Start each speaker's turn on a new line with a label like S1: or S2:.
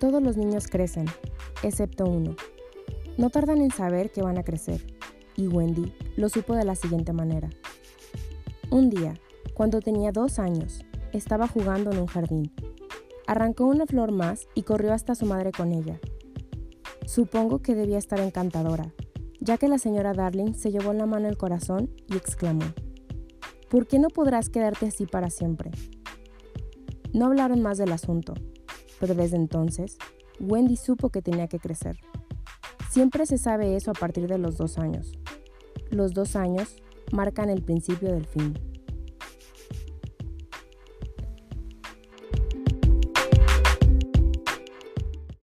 S1: Todos los niños crecen, excepto uno. No tardan en saber que van a crecer, y Wendy lo supo de la siguiente manera. Un día, cuando tenía dos años, estaba jugando en un jardín. Arrancó una flor más y corrió hasta su madre con ella. Supongo que debía estar encantadora, ya que la señora Darling se llevó la mano al corazón y exclamó, ¿Por qué no podrás quedarte así para siempre? No hablaron más del asunto, pero desde entonces, Wendy supo que tenía que crecer. Siempre se sabe eso a partir de los dos años. Los dos años marcan el principio del fin.